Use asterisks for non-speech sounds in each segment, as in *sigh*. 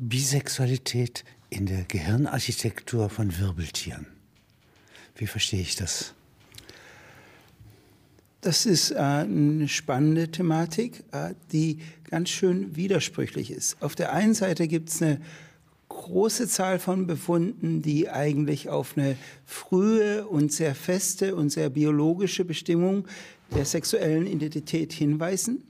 Bisexualität in der Gehirnarchitektur von Wirbeltieren. Wie verstehe ich das? Das ist äh, eine spannende Thematik, äh, die ganz schön widersprüchlich ist. Auf der einen Seite gibt es eine große Zahl von Befunden, die eigentlich auf eine frühe und sehr feste und sehr biologische Bestimmung der sexuellen Identität hinweisen.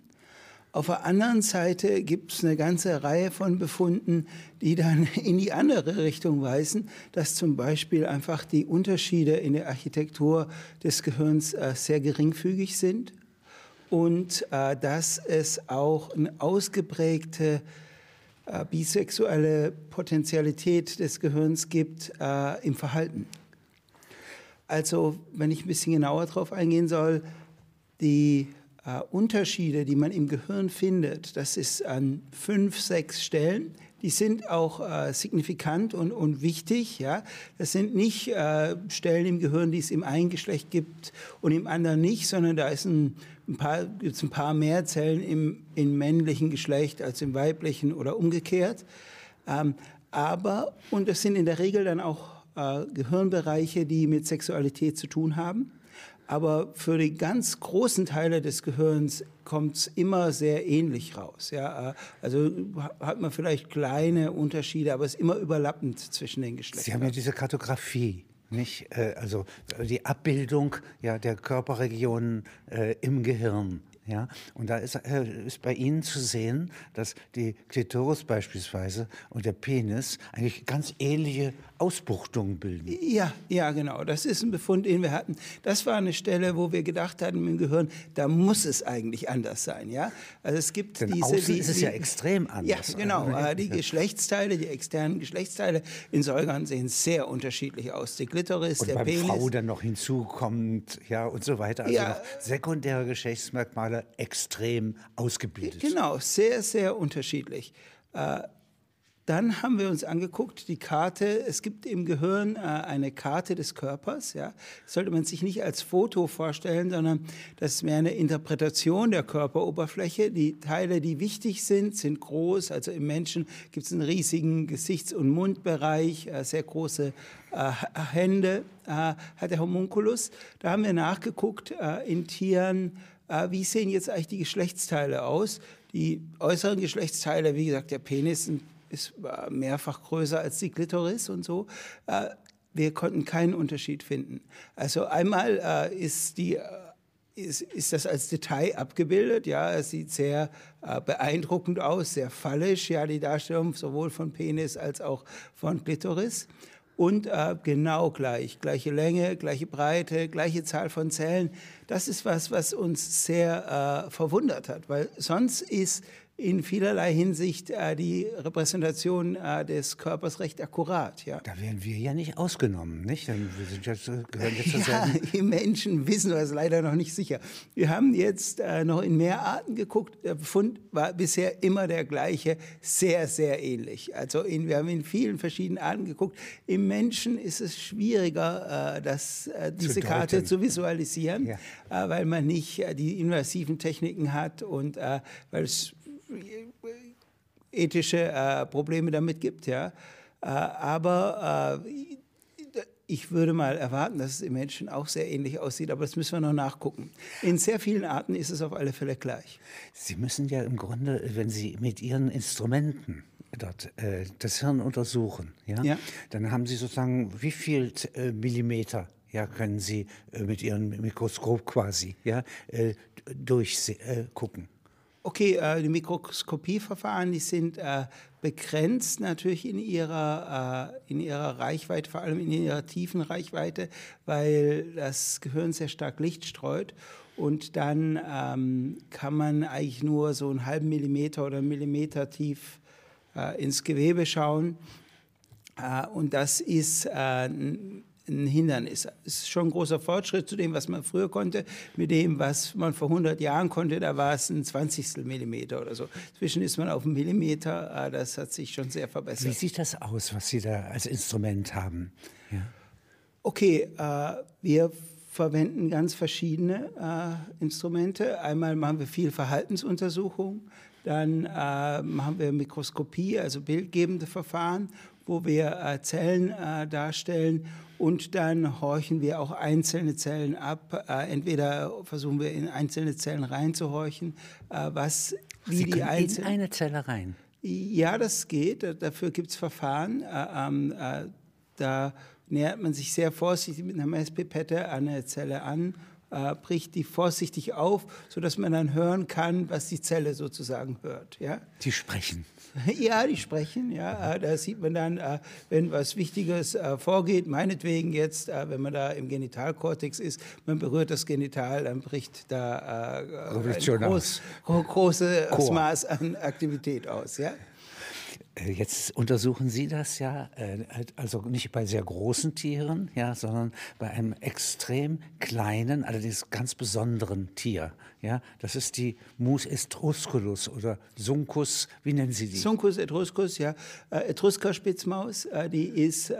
Auf der anderen Seite gibt es eine ganze Reihe von Befunden, die dann *laughs* in die andere Richtung weisen, dass zum Beispiel einfach die Unterschiede in der Architektur des Gehirns äh, sehr geringfügig sind und äh, dass es auch eine ausgeprägte äh, bisexuelle Potentialität des Gehirns gibt im Verhalten. Also, wenn ich ein bisschen genauer darauf eingehen soll, die äh, Unterschiede, die man im Gehirn findet, das ist an fünf, sechs Stellen. Die sind auch äh, signifikant und, und wichtig. Ja, das sind nicht äh, Stellen im Gehirn, die es im einen Geschlecht gibt und im anderen nicht, sondern da ist ein, ein paar, gibt's ein paar mehr Zellen im, im männlichen Geschlecht als im weiblichen oder umgekehrt. Ähm, aber und das sind in der Regel dann auch äh, Gehirnbereiche, die mit Sexualität zu tun haben. Aber für die ganz großen Teile des Gehirns kommt es immer sehr ähnlich raus. Ja? Also hat man vielleicht kleine Unterschiede, aber es ist immer überlappend zwischen den Geschlechtern. Sie haben ja diese Kartografie. Nicht, äh, also die Abbildung ja, der Körperregionen äh, im Gehirn. Ja, und da ist, äh, ist bei Ihnen zu sehen, dass die Klitoris beispielsweise und der Penis eigentlich ganz ähnliche Ausbuchtungen bilden. Ja, ja, genau. Das ist ein Befund, den wir hatten. Das war eine Stelle, wo wir gedacht hatten im Gehirn, da muss es eigentlich anders sein. Ja, also es gibt Denn diese. Außen die, ist es ja extrem anders. Ja, genau. Äh, die Geschlechtsteile, die externen Geschlechtsteile in Säugern sehen sehr unterschiedlich aus. Die Klitoris, und der beim Penis. Frau dann noch hinzukommt, ja und so weiter. Also ja, sekundäre Geschlechtsmerkmale extrem ausgebildet. Genau, sehr, sehr unterschiedlich. Äh, dann haben wir uns angeguckt, die Karte, es gibt im Gehirn äh, eine Karte des Körpers. Ja. Das sollte man sich nicht als Foto vorstellen, sondern das ist mehr eine Interpretation der Körperoberfläche. Die Teile, die wichtig sind, sind groß. Also im Menschen gibt es einen riesigen Gesichts- und Mundbereich, äh, sehr große äh, Hände äh, hat der Homunculus. Da haben wir nachgeguckt äh, in Tieren, äh, wie sehen jetzt eigentlich die Geschlechtsteile aus? Die äußeren Geschlechtsteile, wie gesagt, der Penis ist äh, mehrfach größer als die Klitoris und so. Äh, wir konnten keinen Unterschied finden. Also einmal äh, ist die ist, ist das als Detail abgebildet. Ja, es sieht sehr äh, beeindruckend aus, sehr fallisch, ja, die Darstellung sowohl von Penis als auch von Klitoris und äh, genau gleich. Gleiche Länge, gleiche Breite, gleiche Zahl von Zellen. Das ist was, was uns sehr äh, verwundert hat, weil sonst ist in vielerlei Hinsicht äh, die Repräsentation äh, des Körpers recht akkurat. Ja. Da wären wir ja nicht ausgenommen, nicht? Wir sind jetzt, gehören jetzt ja, *laughs* die Menschen wissen das leider noch nicht sicher. Wir haben jetzt äh, noch in mehr Arten geguckt. Der Befund war bisher immer der gleiche, sehr, sehr ähnlich. Also in, wir haben in vielen verschiedenen Arten geguckt. Im Menschen ist es schwieriger, äh, das, äh, diese zu Karte zu visualisieren, ja. äh, weil man nicht äh, die invasiven Techniken hat und äh, weil es ethische äh, Probleme damit gibt, ja. Äh, aber äh, ich würde mal erwarten, dass es im Menschen auch sehr ähnlich aussieht, aber das müssen wir noch nachgucken. In sehr vielen Arten ist es auf alle Fälle gleich. Sie müssen ja im Grunde, wenn Sie mit Ihren Instrumenten dort äh, das Hirn untersuchen, ja, ja, dann haben Sie sozusagen wie viel äh, Millimeter ja, können Sie äh, mit Ihrem Mikroskop quasi ja, äh, durchgucken. Okay, äh, die Mikroskopieverfahren, die sind äh, begrenzt natürlich in ihrer, äh, in ihrer Reichweite, vor allem in ihrer tiefen Reichweite, weil das Gehirn sehr stark Licht streut. Und dann ähm, kann man eigentlich nur so einen halben Millimeter oder einen Millimeter tief äh, ins Gewebe schauen. Äh, und das ist äh, ein Hindernis. Es ist schon ein großer Fortschritt zu dem, was man früher konnte, mit dem, was man vor 100 Jahren konnte. Da war es ein Zwanzigstel Millimeter oder so. Zwischen ist man auf einen Millimeter. Ah, das hat sich schon sehr verbessert. Wie sieht das aus, was Sie da als Instrument haben? Ja. Okay, äh, wir verwenden ganz verschiedene äh, Instrumente. Einmal machen wir viel Verhaltensuntersuchung. Dann äh, machen wir Mikroskopie, also bildgebende Verfahren, wo wir äh, Zellen äh, darstellen und dann horchen wir auch einzelne Zellen ab. Äh, entweder versuchen wir in einzelne Zellen reinzuhorchen, äh, was wie Sie die einzelnen. In eine Zelle rein. Ja, das geht. Dafür gibt es Verfahren. Äh, ähm, äh, da nähert man sich sehr vorsichtig mit einer Messpipette an eine Zelle an, äh, bricht die vorsichtig auf, sodass man dann hören kann, was die Zelle sozusagen hört. Ja? Die sprechen. *laughs* Ja, die sprechen, ja. Äh, da sieht man dann, äh, wenn was Wichtiges äh, vorgeht, meinetwegen jetzt, wenn man da im Genitalkortex ist, man berührt das Genital, dann bricht da ein groß, großes Maß an Aktivität aus, ja. Äh, jetzt untersuchen Sie das ja, äh, also nicht bei sehr großen Tieren, ja, sondern bei einem extrem kleinen, allerdings ganz besonderen Tier. Ja, das ist die Mus etrusculus oder Suncus, wie nennen Sie die? Suncus etruscus, ja, äh, Etruskerspitzmaus, die ist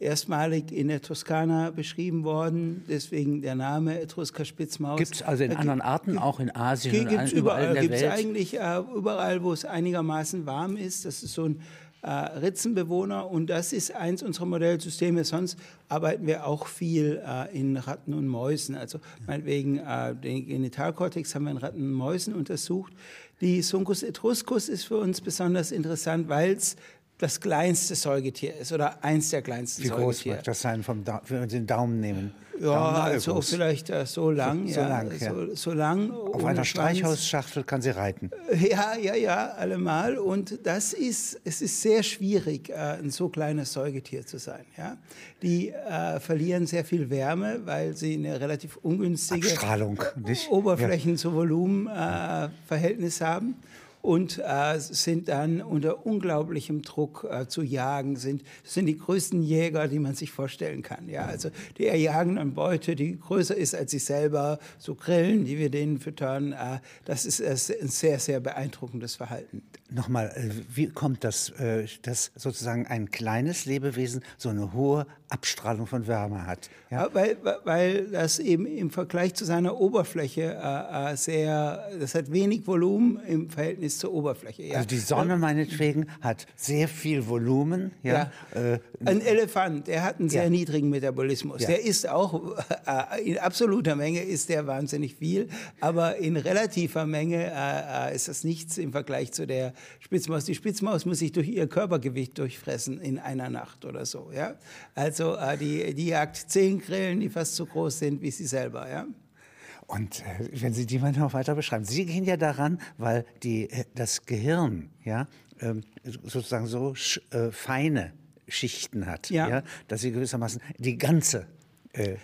erstmalig in der Toskana beschrieben worden, deswegen der Name Etrusker-Spitzmaus. Gibt es also in anderen Arten, auch in Asien und überall, überall in der gibt's Welt? eigentlich äh, überall, wo es einigermaßen warm ist. Das ist so ein äh, Ritzenbewohner und das ist eins unserer Modellsysteme. Sonst arbeiten wir auch viel äh, in Ratten und Mäusen. Also meinetwegen äh, den Genitalkortex haben wir in Ratten und Mäusen untersucht. Die Suncus etruscus ist für uns besonders interessant, weil es das kleinste Säugetier ist oder eins der kleinsten Wie Säugetiere. Wie groß wird das sein, vom da wenn wir den Daumen nehmen? Ja, also vielleicht äh, so lang. So, so ja, lang, ja. So, so lang Auf einer Streichhausschachtel kann sie reiten. Ja, ja, ja, allemal. Und das ist, es ist sehr schwierig, äh, ein so kleines Säugetier zu sein. Ja? Die äh, verlieren sehr viel Wärme, weil sie eine relativ ungünstige Abstrahlung, nicht? Oberflächen- zu Volumenverhältnis äh, haben und äh, sind dann unter unglaublichem Druck äh, zu jagen, sind, sind die größten Jäger, die man sich vorstellen kann. Ja, also die erjagen eine Beute, die größer ist als sie selber, so Grillen, die wir denen füttern. Äh, das ist ein sehr, sehr beeindruckendes Verhalten. Nochmal, äh, wie kommt das, äh, dass sozusagen ein kleines Lebewesen so eine hohe Abstrahlung von Wärme hat? Ja? Weil, weil das eben im Vergleich zu seiner Oberfläche äh, sehr, das hat wenig Volumen im Verhältnis zur Oberfläche. Ja. Also die Sonne meinetwegen hat sehr viel Volumen. Ja? ja. Ein Elefant, der hat einen sehr ja. niedrigen Metabolismus. Der ist auch, in absoluter Menge ist der wahnsinnig viel, aber in relativer Menge ist das nichts im Vergleich zu der Spitzmaus. Die Spitzmaus muss sich durch ihr Körpergewicht durchfressen in einer Nacht oder so. Ja? Also äh, die, die jagt zehn Grillen, die fast so groß sind wie sie selber. Ja? Und äh, wenn Sie die mal noch weiter beschreiben, Sie gehen ja daran, weil die, äh, das Gehirn ja, ähm, sozusagen so äh, feine Schichten hat, ja. ja. dass sie gewissermaßen die ganze äh,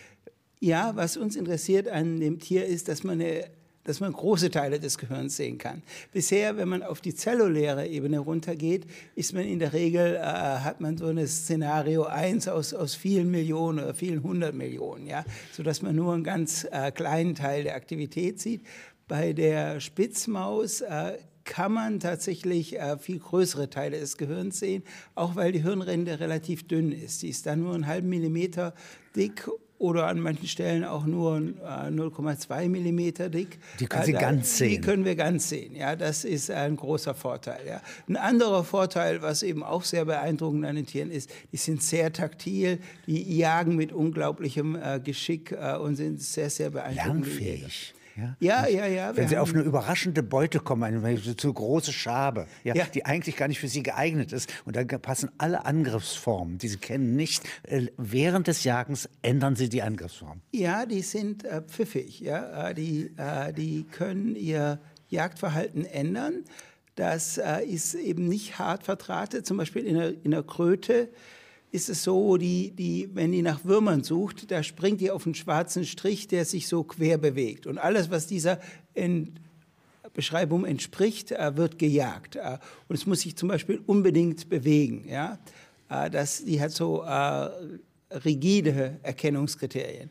ja, was uns interessiert an dem Tier ist, dass man eine dass man große Teile des Gehirns sehen kann. Bisher, wenn man auf die zelluläre Ebene runtergeht, ist man in der Regel, äh, hat man so ein Szenario 1 aus, aus vielen Millionen oder vielen hundert Millionen, ja, sodass man nur einen ganz äh, kleinen Teil der Aktivität sieht. Bei der Spitzmaus äh, kann man tatsächlich äh, viel größere Teile des Gehirns sehen, auch weil die Hirnrinde relativ dünn ist. Die ist dann nur einen halben Millimeter dick oder an manchen Stellen auch nur 0,2 äh, Millimeter dick. Die können Sie da, ganz sehen. Die können wir ganz sehen. Ja, das ist ein großer Vorteil. Ja. Ein anderer Vorteil, was eben auch sehr beeindruckend an den Tieren ist, die sind sehr taktil, die jagen mit unglaublichem äh, Geschick äh, und sind sehr, sehr beeindruckend. Lernfähig. Ja, ja, ja. ja Wenn Sie auf eine überraschende Beute kommen, eine zu große Schabe, ja, ja, die eigentlich gar nicht für Sie geeignet ist, und dann passen alle Angriffsformen, die Sie kennen, nicht. Äh, während des Jagens ändern Sie die Angriffsform. Ja, die sind äh, pfiffig. Ja, äh, die, äh, die können ihr Jagdverhalten ändern. Das äh, ist eben nicht hart verdrahtet. Zum Beispiel in der, in der Kröte ist es so, die, die, wenn die nach Würmern sucht, da springt die auf einen schwarzen Strich, der sich so quer bewegt. Und alles, was dieser Ent Beschreibung entspricht, äh, wird gejagt. Äh, und es muss sich zum Beispiel unbedingt bewegen. Ja? Äh, das, die hat so rigide Erkennungskriterien.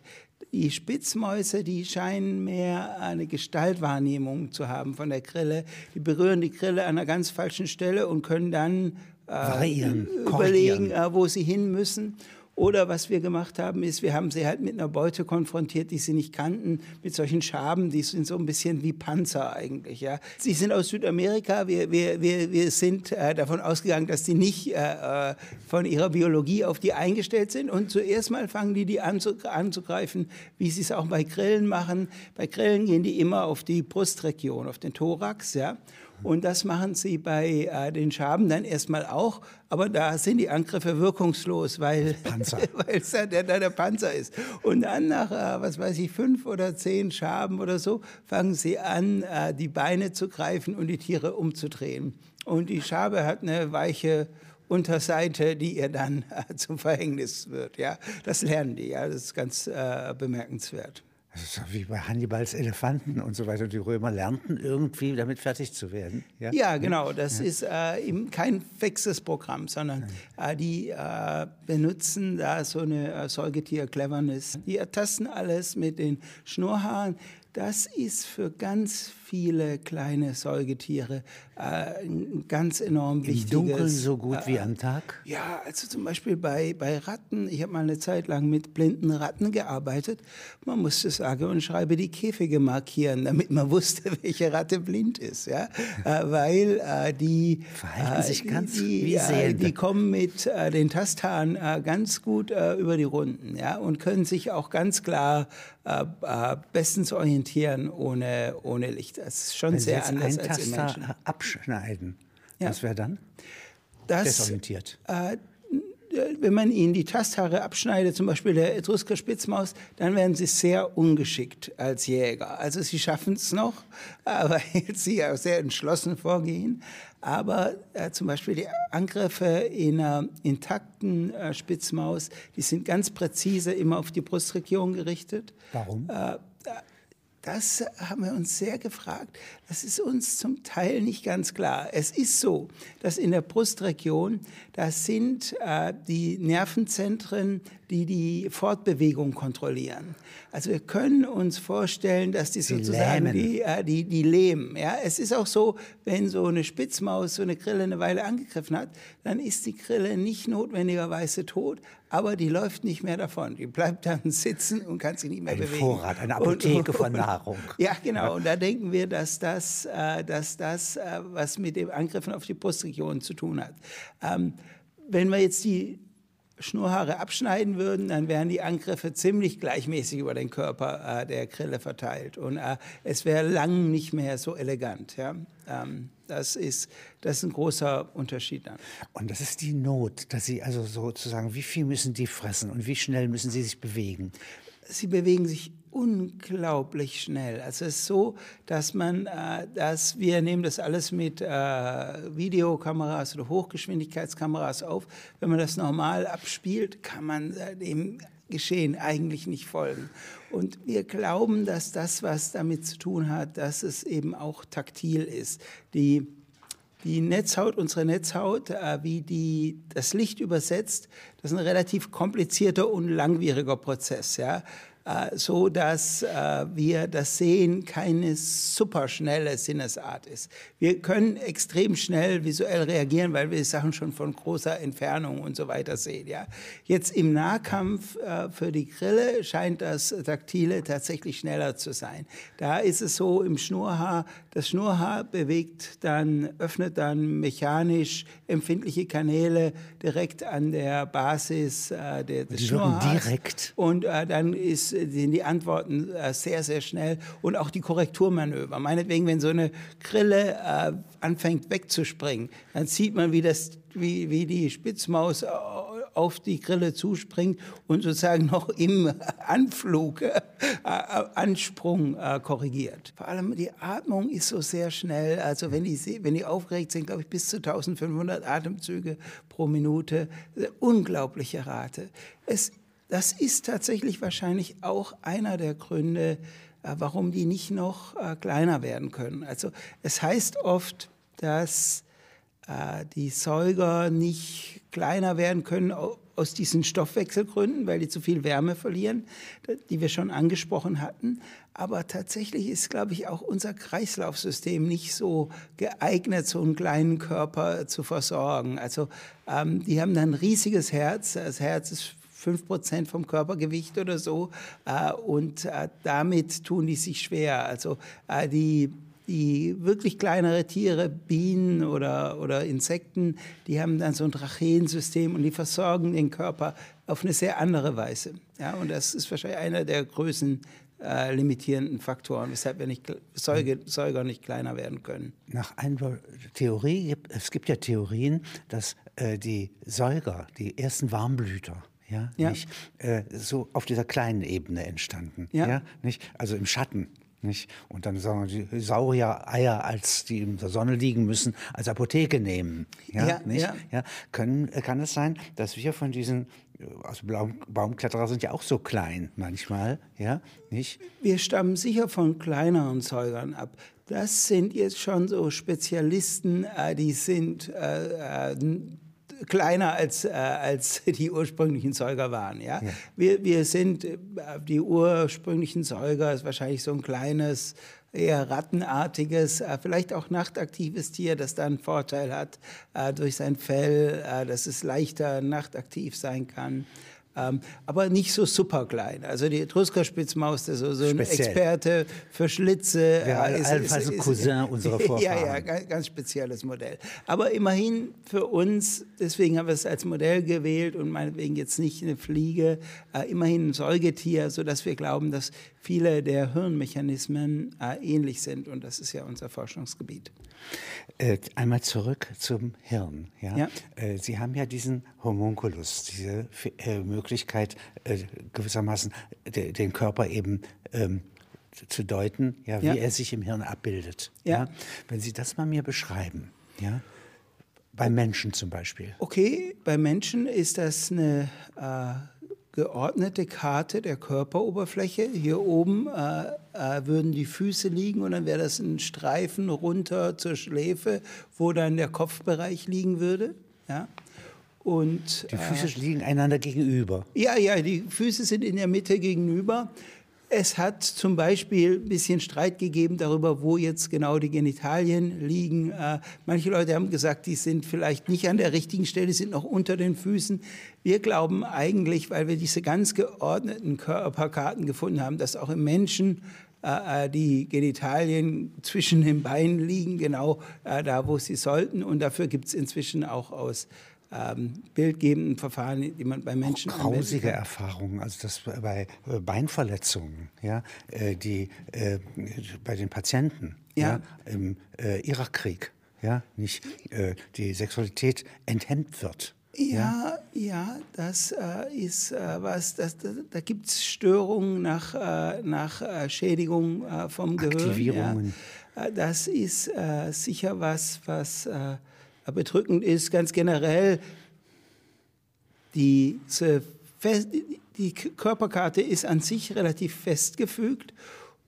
Die Spitzmäuse, die scheinen mehr eine Gestaltwahrnehmung zu haben von der Grille. Die berühren die Grille an einer ganz falschen Stelle und können dann Variieren, überlegen, äh, wo sie hin müssen. Oder was wir gemacht haben, ist, wir haben sie halt mit einer Beute konfrontiert, die sie nicht kannten, mit solchen Schaben, die sind so ein bisschen wie Panzer eigentlich. Ja. Sie sind aus Südamerika, wir, wir, wir, wir sind äh, davon ausgegangen, dass die nicht äh, äh von ihrer Biologie auf die eingestellt sind. Und zuerst mal fangen die die an zu, anzugreifen, wie sie es auch bei Grillen machen. Bei Grillen gehen die immer auf die Brustregion, auf den Thorax. Ja. Und das machen sie bei äh, den Schaben dann erstmal auch. Aber da sind die Angriffe wirkungslos, weil *laughs* es der, der, der Panzer ist. Und dann nach, äh, was weiß ich, fünf oder zehn Schaben oder so, fangen sie an, äh, die Beine zu greifen und die Tiere umzudrehen. Und die Schabe hat eine weiche Unterseite, die ihr dann äh, *laughs* zum Verhängnis wird. Ja, das lernen die. Ja, das ist ganz äh, bemerkenswert. Ist wie bei Hannibals Elefanten und so weiter. Die Römer lernten irgendwie damit fertig zu werden. Ja, ja genau. Das ja. ist äh, eben kein fixes Programm, sondern äh, die äh, benutzen da so eine äh, Säugetier-Cleverness. Die ertasten alles mit den Schnurrhaaren. Das ist für ganz viele kleine Säugetiere äh, ein ganz enorm Im wichtiges. Im Dunkeln so gut äh, wie am Tag? Ja, also zum Beispiel bei, bei Ratten. Ich habe mal eine Zeit lang mit blinden Ratten gearbeitet. Man musste sage und schreibe die Käfige markieren, damit man *laughs* wusste, welche Ratte blind ist. Ja? äh, weil äh, die verhalten sich äh, ganz die, wie Sehende. die kommen mit äh, den Tasthaaren ganz gut über die Runden ja? und können sich auch ganz klar bestens orientieren ohne, ohne Licht. Das ist schon Wenn sehr Sie anders als im Menschen. abschneiden, ja. was wäre dann? Das, Desorientiert. Äh, wenn man ihnen die Tasthaare abschneidet, zum Beispiel der Etrusker Spitzmaus, dann werden sie sehr ungeschickt als Jäger. Also sie schaffen es noch, *laughs* weil sie ja sehr entschlossen vorgehen. Aber äh, zum Beispiel die Angriffe in einer intakten äh, Spitzmaus, die sind ganz präzise immer auf die Brustregion gerichtet. Warum? Äh, das haben wir uns sehr gefragt. Das ist uns zum Teil nicht ganz klar. Es ist so, dass in der Brustregion, da sind äh, die Nervenzentren, die die Fortbewegung kontrollieren. Also wir können uns vorstellen, dass die, die sozusagen die, äh, die, die lähmen. Ja? Es ist auch so, wenn so eine Spitzmaus so eine Grille eine Weile angegriffen hat, dann ist die Grille nicht notwendigerweise tot, aber die läuft nicht mehr davon. Die bleibt dann *laughs* sitzen und kann sich nicht mehr Ein bewegen. Vorrat, eine Apotheke und, und, von *laughs* Nahrung. Ja, genau. Und da denken wir, dass das, äh, dass das äh, was mit dem Angriffen auf die Brustregion zu tun hat. Ähm, wenn wir jetzt die Schnurhaare abschneiden würden, dann wären die Angriffe ziemlich gleichmäßig über den Körper äh, der Grille verteilt. Und äh, es wäre lang nicht mehr so elegant. Ja? Ähm, das, ist, das ist ein großer Unterschied dann. Und das ist die Not, dass Sie also sozusagen, wie viel müssen die fressen und wie schnell müssen sie sich bewegen? Sie bewegen sich unglaublich schnell. Also es ist so, dass man, äh, dass wir nehmen das alles mit äh, Videokameras oder Hochgeschwindigkeitskameras auf. Wenn man das normal abspielt, kann man äh, dem Geschehen eigentlich nicht folgen. Und wir glauben, dass das, was damit zu tun hat, dass es eben auch taktil ist. Die die Netzhaut, unsere Netzhaut, äh, wie die das Licht übersetzt, das ist ein relativ komplizierter und langwieriger Prozess. Ja? Äh, so dass äh, wir das Sehen keine superschnelle Sinnesart ist. Wir können extrem schnell visuell reagieren, weil wir Sachen schon von großer Entfernung und so weiter sehen. Ja. Jetzt im Nahkampf äh, für die Grille scheint das Taktile tatsächlich schneller zu sein. Da ist es so im Schnurhaar, das Schnurhaar bewegt dann, öffnet dann mechanisch empfindliche Kanäle direkt an der Basis äh, des die Schnurhaars. direkt. Und äh, dann ist sind die Antworten äh, sehr, sehr schnell und auch die Korrekturmanöver. Meinetwegen, wenn so eine Grille äh, anfängt wegzuspringen, dann sieht man, wie, das, wie, wie die Spitzmaus äh, auf die Grille zuspringt und sozusagen noch im *laughs* Anflug, äh, Ansprung äh, korrigiert. Vor allem die Atmung ist so sehr schnell. Also wenn die, wenn die aufgeregt sind, glaube ich, bis zu 1500 Atemzüge pro Minute. Unglaubliche Rate. Es das ist tatsächlich wahrscheinlich auch einer der Gründe, äh, warum die nicht noch äh, kleiner werden können. Also es heißt oft, dass äh, die Säuger nicht kleiner werden können aus diesen Stoffwechselgründen, weil die zu viel Wärme verlieren, die wir schon angesprochen hatten. Aber tatsächlich ist, glaube ich, auch unser Kreislaufsystem nicht so geeignet, so einen kleinen Körper zu versorgen. Also ähm, die haben dann ein riesiges Herz. Das Herz ist fünf Prozent vom Körpergewicht oder so. Äh, und äh, damit tun die sich schwer. Also äh, die die wirklich kleinere Tiere, Bienen oder, oder Insekten, die haben dann so ein Tracheensystem und die versorgen den Körper auf eine sehr andere Weise. Ja, und das ist wahrscheinlich einer der größten äh, limitierenden Faktoren, weshalb wir nicht, Säuge, Säuger nicht kleiner werden können. Nach einer Theorie, es gibt ja Theorien, dass äh, die Säuger, die ersten Warmblüter, ja, ja. Nicht, äh, so auf dieser kleinen Ebene entstanden. Ja. ja. nicht? Also im Schatten. Nicht? Und dann sagen wir, die Saurier-Eier, als die in der Sonne liegen müssen, als Apotheke nehmen. Ja, ja, nicht? Ja. ja. Können, kann es sein, dass wir von diesen also Baum, Baumkletterer sind ja auch so klein manchmal, ja, nicht? Wir stammen sicher von kleineren Säugern ab. Das sind jetzt schon so Spezialisten, äh, die sind äh, äh, kleiner als, äh, als *laughs* die ursprünglichen Säuger waren. Ja? ja. Wir, wir sind, äh, die ursprünglichen Säuger ist wahrscheinlich so ein kleines, eher rattenartiges, äh, vielleicht auch nachtaktives Tier, das dann einen Vorteil hat äh, durch sein Fell, äh, dass es leichter nachtaktiv sein kann. Ähm, aber nicht so super klein. Also die Etruskerspitzmaus, das ist so ein Experte für Schlitze. Ja, äh, ist, allenfalls ein Cousin unserer Vorfahren. *laughs* Ja, ja, ganz, ganz, spezielles Modell. Aber immerhin für uns, deswegen haben wir es als Modell gewählt und meinetwegen jetzt nicht eine Fliege, äh, immerhin ein Säugetier, sodass wir glauben, dass viele der Hirnmechanismen äh, ähnlich sind. Und das ist ja unser Forschungsgebiet. Äh, einmal zurück zum Hirn. Ja? ja. Äh, Sie haben ja diesen Homunculus, diese äh, Möglichkeit, gewissermaßen de den Körper eben ähm, zu deuten, ja, wie ja. er sich im Hirn abbildet. Ja. ja. Wenn Sie das mal mir beschreiben, ja. Bei Menschen zum Beispiel. Okay, bei Menschen ist das eine geordnete Karte der Körperoberfläche. Hier oben äh, äh, würden die Füße liegen und dann wäre das ein Streifen runter zur Schläfe, wo dann der Kopfbereich liegen würde. Ja? Und, die Füße äh, liegen einander gegenüber. Ja, ja, die Füße sind in der Mitte gegenüber. Es hat zum Beispiel ein bisschen Streit gegeben darüber, wo jetzt genau die Genitalien liegen. Äh, manche Leute haben gesagt, die sind vielleicht nicht an der richtigen Stelle, sind noch unter den Füßen. Wir glauben eigentlich, weil wir diese ganz geordneten Körperkarten gefunden haben, dass auch im Menschen äh, äh, die Genitalien zwischen den Beinen liegen, genau da, wo sie sollten. Und dafür gibt es inzwischen auch aus ähm, bildgebenden Verfahren, die man bei Menschen Auch grausige Erfahrungen, also das bei äh, Beinverletzungen, ja, äh, die äh, bei den Patienten ja. ja im äh, Irakkrieg, ja, nicht äh, die Sexualität enthemmt wird. Ja, ja, ja das äh, ist äh, was, das, da, da gibt es Störungen nach, äh, nach Schädigung vom Gehirn. Aktivierungen. Ja. das ist sicher was, was bedrückend ist ganz generell, diese die Körperkarte ist an sich relativ festgefügt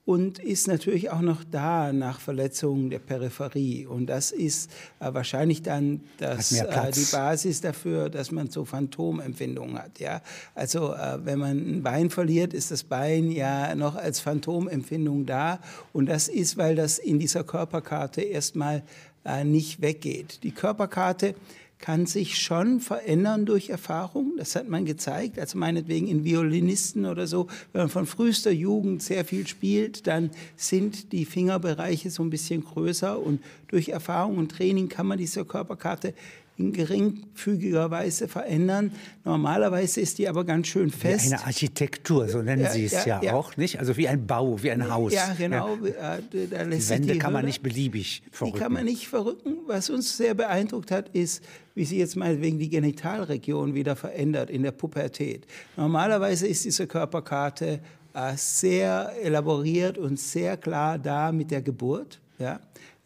und ist natürlich auch noch da nach Verletzungen der Peripherie. Und das ist äh, wahrscheinlich dann das, äh, die Basis dafür, dass man so Phantomempfindungen hat. Ja? Also äh, wenn man ein Bein verliert, ist das Bein ja noch als Phantomempfindung da. Und das ist, weil das in dieser Körperkarte erstmal äh, nicht weggeht. Die Körperkarte kann sich schon verändern durch Erfahrung. Das hat man gezeigt. Also meinetwegen in Violinisten oder so, wenn man von frühester Jugend sehr viel spielt, dann sind die Fingerbereiche so ein bisschen größer und durch Erfahrung und Training kann man diese Körperkarte in geringfügiger Weise verändern. Normalerweise ist die aber ganz schön fest. Wie eine Architektur, so nennen ja, Sie es ja, ja, ja, auch, nicht? Also wie ein Bau, wie ein Haus. Ja, genau. Äh, die Wände die kann man nicht beliebig verrücken. Die kann man nicht verrücken. Was uns sehr beeindruckt hat, ist, wie sie jetzt meinetwegen die Genitalregion wieder verändert in der Pubertät. Normalerweise ist diese Körperkarte äh, sehr elaboriert und sehr klar da mit der Geburt. Ja?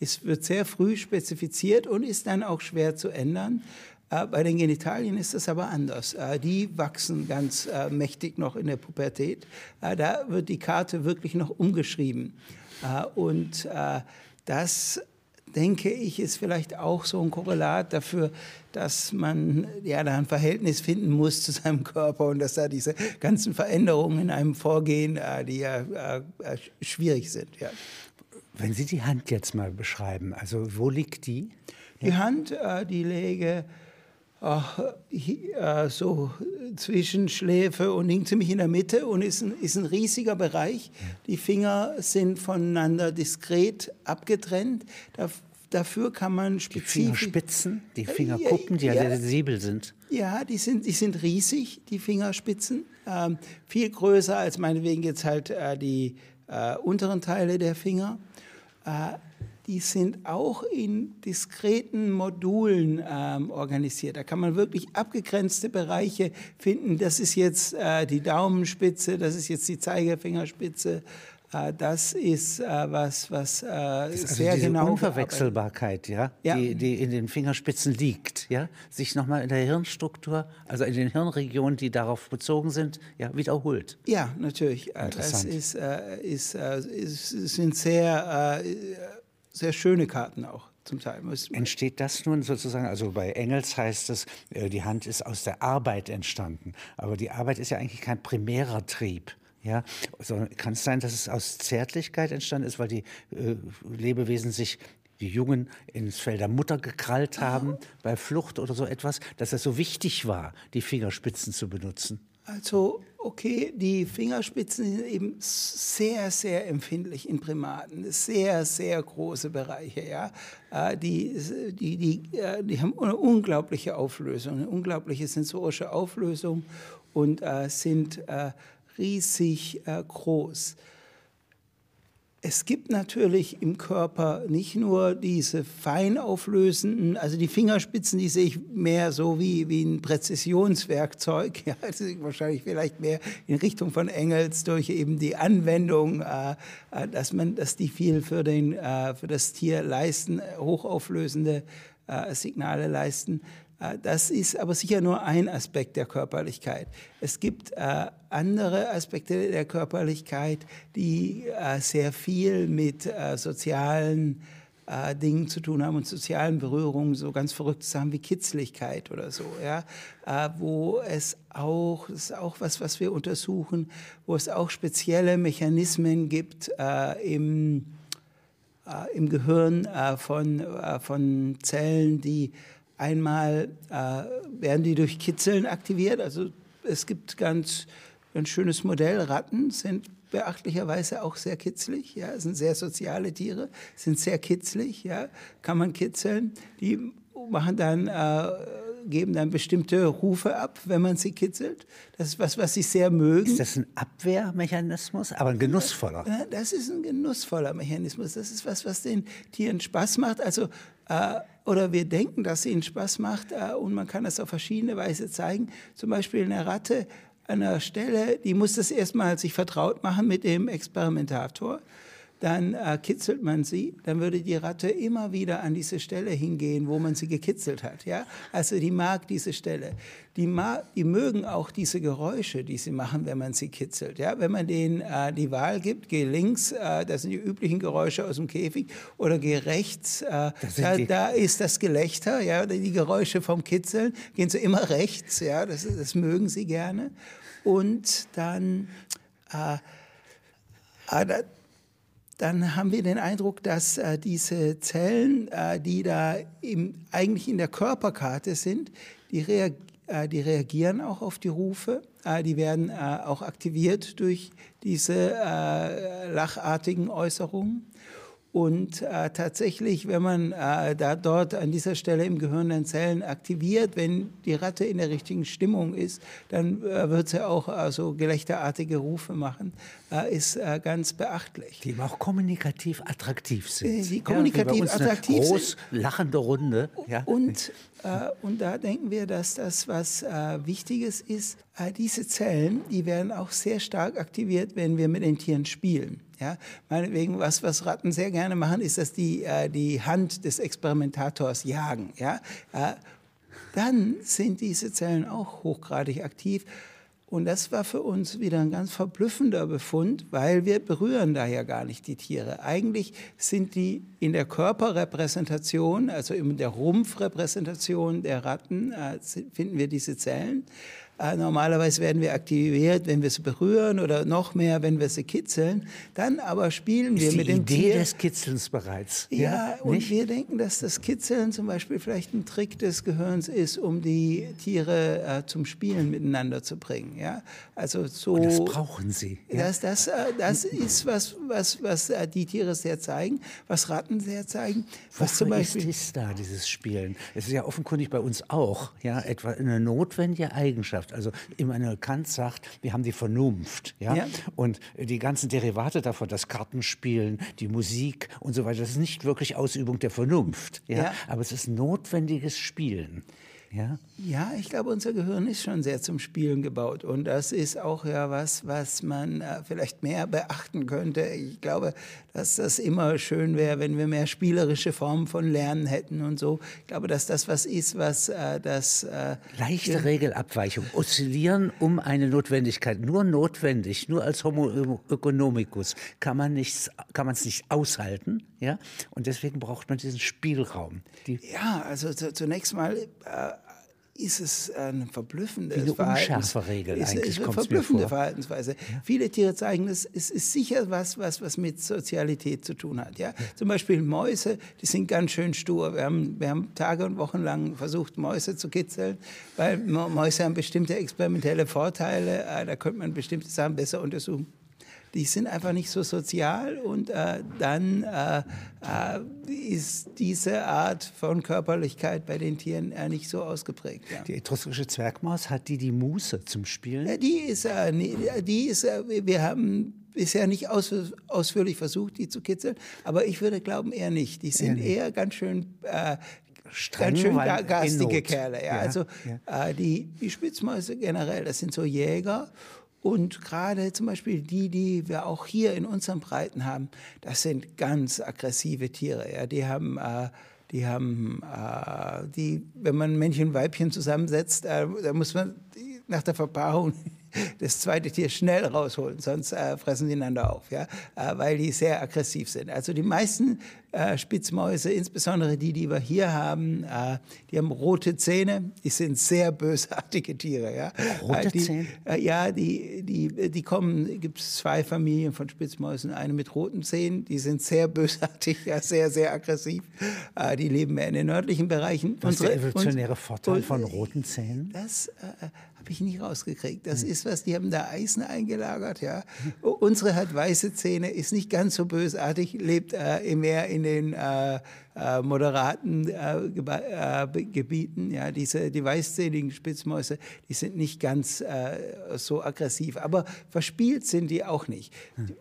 Es wird sehr früh spezifiziert und ist dann auch schwer zu ändern. Äh, bei den Genitalien ist das aber anders. Äh, die wachsen ganz äh, mächtig noch in der Pubertät. Da wird die Karte wirklich noch umgeschrieben. Und das, denke ich, ist vielleicht auch so ein Korrelat dafür, dass man ja da ein Verhältnis finden muss zu seinem Körper und dass da diese ganzen Veränderungen in einem vorgehen, die ja schwierig sind. Ja. Wenn Sie die Hand jetzt mal beschreiben, also wo liegt die? Die Hand, äh, die läge äh, so zwischen Schläfe und liegt ziemlich in der Mitte und ist ein, ist ein riesiger Bereich. Die Finger sind voneinander diskret abgetrennt. Da, dafür kann man spezifisch... Die Fingerspitzen, die Fingerkuppen, die ja, ja sensibel sind. Ja, die sind, die sind riesig, die Fingerspitzen. Ähm, viel größer als meinetwegen jetzt halt äh, die äh, unteren Teile der Finger. Äh, die sind auch in diskreten Modulen ähm, organisiert. Da kann man wirklich abgegrenzte Bereiche finden. Das ist jetzt äh, die Daumenspitze, das ist jetzt die Zeigefingerspitze. Äh, das ist äh, was, was äh, also sehr diese genau. Unverwechselbarkeit, ja, ja. Die, die, in den Fingerspitzen liegt, ja, sich nochmal in der Hirnstruktur, also in den Hirnregionen, die darauf bezogen sind, ja, wiederholt. Ja, natürlich. Das ist, ist, ist, sind sehr sehr schöne Karten auch zum Teil. Entsteht das nun sozusagen, also bei Engels heißt es, die Hand ist aus der Arbeit entstanden. Aber die Arbeit ist ja eigentlich kein primärer Trieb. Ja, sondern kann es sein, dass es aus Zärtlichkeit entstanden ist, weil die äh, Lebewesen sich die Jungen ins Fell der Mutter gekrallt haben bei Flucht oder so etwas, dass es so wichtig war, die Fingerspitzen zu benutzen? Also, okay, die Fingerspitzen sind eben sehr, sehr empfindlich in Primaten. Sehr, sehr große Bereiche, ja. Äh, die, die, die, äh, die haben eine unglaubliche Auflösung, eine unglaubliche sensorische Auflösung und äh, sind riesig groß. Es gibt natürlich im Körper nicht nur diese fein auflösenden, also die Fingerspitzen, die sehe ich mehr so wie, wie ein Präzisionswerkzeug, *laughs* ja, also wahrscheinlich vielleicht mehr in Richtung von Engels durch eben die Anwendung, äh, äh dass, man, dass die viel für, den, äh, für das Tier leisten, hochauflösende äh, Signale leisten. Äh, das ist aber sicher nur ein Aspekt der Körperlichkeit. Es gibt äh, andere Aspekte der Körperlichkeit, die äh, sehr viel mit äh, sozialen äh, Dingen zu tun haben und sozialen Berührungen, so ganz verrückte Sachen wie Kitzligkeit oder so, ja, äh, wo es auch, das ist auch was, was wir untersuchen, wo es auch spezielle Mechanismen gibt im, im Gehirn von, von Zellen, die Einmal äh, werden die durch Kitzeln aktiviert. Also es gibt ganz ein schönes Modell. Ratten sind beachtlicherweise auch sehr kitzlig. Ja, sind sehr soziale Tiere, sind sehr kitzlig. Ja, kann man kitzeln. Die machen dann äh, geben dann bestimmte Rufe ab, wenn man sie kitzelt. Das ist was, was sie sehr mögen. Ist das ein Abwehrmechanismus, aber ein genussvoller? Das ist ein genussvoller Mechanismus. Das ist was, was den Tieren Spaß macht. Also oder wir denken, dass es ihnen Spaß macht äh, und man kann das auf verschiedene Weise zeigen. Zum Beispiel eine Ratte an einer Stelle, die muss das erstmal sich vertraut machen mit dem Experimentator dann äh, kitzelt man sie, dann würde die Ratte immer wieder an diese Stelle hingehen, wo man sie gekitzelt hat. Ja? Also die mag diese Stelle. Die, mag, die mögen auch diese Geräusche, die sie machen, wenn man sie kitzelt. Ja? Wenn man denen äh, die Wahl gibt, geh links, äh, das sind die üblichen Geräusche aus dem Käfig, oder geh rechts, äh, da, da, ist das Gelächter, ja? die Geräusche vom Kitzeln, gehen sie immer rechts, ja? das, das mögen sie gerne. Und dann... Äh, äh dann haben wir den Eindruck, dass äh, diese Zellen, äh, die da im, eigentlich in der Körperkarte sind, die, reag äh, die reagieren auch auf die Rufe. Äh, die werden äh, auch aktiviert durch diese äh, lachartigen Äußerungen. Und äh, tatsächlich, wenn man äh, da dort an dieser Stelle im Gehirn dann Zellen aktiviert, wenn die Ratte in der richtigen Stimmung ist, dann äh, wird sie auch so also gelächterartige Rufe machen. Äh, ist äh, ganz beachtlich. Die auch kommunikativ attraktiv sind. Die kommunikativ ja, attraktiv eine groß lachende Runde. Ja. Und, äh, und da denken wir, dass das was Wichtiges ist. diese Zellen, die werden auch sehr stark aktiviert, wenn wir mit den Tieren spielen. Ja, meinetwegen, was, was Ratten sehr gerne machen, ist, dass die äh, die Hand des Experimentators jagen. Ja? Äh, dann sind diese Zellen auch hochgradig aktiv. Und das war für uns wieder ein ganz verblüffender Befund, weil wir berühren ja gar nicht die Tiere. Eigentlich sind die in der Körperrepräsentation, also in der Rumpfrepräsentation der Ratten, äh, finden wir diese Zellen. Äh, normalerweise werden wir aktiviert, wenn wir sie berühren oder noch mehr, wenn wir sie kitzeln. Dann aber spielen Ist wir die mit dem Idee Tier. des Kitzelns bereits. Ja, und nicht? wir denken, dass das Kitzeln zum Beispiel vielleicht ein Trick des Gehirns ist, um die Tiere äh, zum Spielen miteinander zu bringen. Ja? Also so. Und das brauchen sie. Ja? Das, das, äh, das ist was, was, was äh, die Tiere sehr zeigen, was Ratten sehr zeigen. Was zum Beispiel, ist da, dieses Spielen? Es ist ja offenkundig bei uns auch, ja, etwa eine notwendige Eigenschaft. Also Immanuel Kant sagt, wir haben die Vernunft, ja, Ja. und die ganzen Derivate davon, das Kartenspielen, die Musik und so weiter, das ist nicht wirklich Ausübung der Vernunft, ja, Ja. aber es ist notwendiges Spielen, ja. Ja, ich glaube, unser Gehirn ist schon sehr zum Spielen gebaut. Und das ist auch ja was, was man äh, vielleicht mehr beachten könnte. Ich glaube, dass das immer schön wäre, wenn wir mehr spielerische Formen von Lernen hätten und so. Ich glaube, dass das was ist, was äh, das. Äh, Leichte Regelabweichung, oszillieren um eine Notwendigkeit. Nur notwendig, nur als Homo economicus kann man nichts, kann man es nicht aushalten, ja. Und deswegen braucht man diesen Spielraum. Die, ja, also zu, zunächst mal. Äh, ist es ein verblüffendes Wie eine unscharfe Regel ist, eigentlich, ist eine verblüffende. Verhaltensweise. Viele Tiere zeigen das, es ist sicher was, was, was mit Sozialität zu tun hat. Ja? Zum Beispiel Mäuse, die sind ganz schön stur. Wir haben, wir haben Tage und Wochen lang versucht, Mäuse zu kitzeln, weil Mä- Mäuse haben bestimmte experimentelle Vorteile. Äh, Da könnte man bestimmte Sachen besser untersuchen. Die sind einfach nicht so sozial und äh, dann äh, äh, ist diese Art von Körperlichkeit bei den Tieren nicht so ausgeprägt. Ja. die etruskische Zwergmaus hat die die Muße zum Spielen. Ja, die ist, äh, die ist, äh, wir haben bisher nicht aus, ausführlich versucht, die zu kitzeln, aber ich würde glauben eher nicht. Die sind eher ganz schön Streng, ganz schön ga- garstige. Kerle. Ja. Ja, Also Äh, die, die Spitzmäuse generell, das sind so Jäger. Und gerade zum Beispiel die, die wir auch hier in unseren Breiten haben, das sind ganz aggressive Tiere. Ja. Die haben äh, die haben, äh, die, wenn man Männchen und Weibchen zusammensetzt, äh, da muss man nach der Verpaarung *laughs* das zweite Tier schnell rausholen, sonst äh, fressen die einander auf, ja? äh, weil die sehr aggressiv sind. Also die meisten äh, Spitzmäuse, insbesondere die, die wir hier haben, äh, die haben rote Zähne, die sind sehr bösartige Tiere. Ja? Rote äh, die, Zähne? Äh, ja, die, die, die kommen, gibt es zwei Familien von Spitzmäusen, eine mit roten Zähnen, die sind sehr bösartig, ja, sehr, sehr aggressiv. Äh, die leben mehr in den nördlichen Bereichen. Was ist der Unsere- evolutionäre Vorteil und- von roten Zähnen? das äh, habe ich nie rausgekriegt. Das ist was, die haben da Eisen eingelagert, ja. Unsere hat weiße Zähne, ist nicht ganz so bösartig, lebt äh, mehr in den äh, äh, moderaten äh, äh, Gebieten. Ja, diese, die weißzähnigen Spitzmäuse, die sind nicht ganz äh, so aggressiv, aber verspielt sind die auch nicht.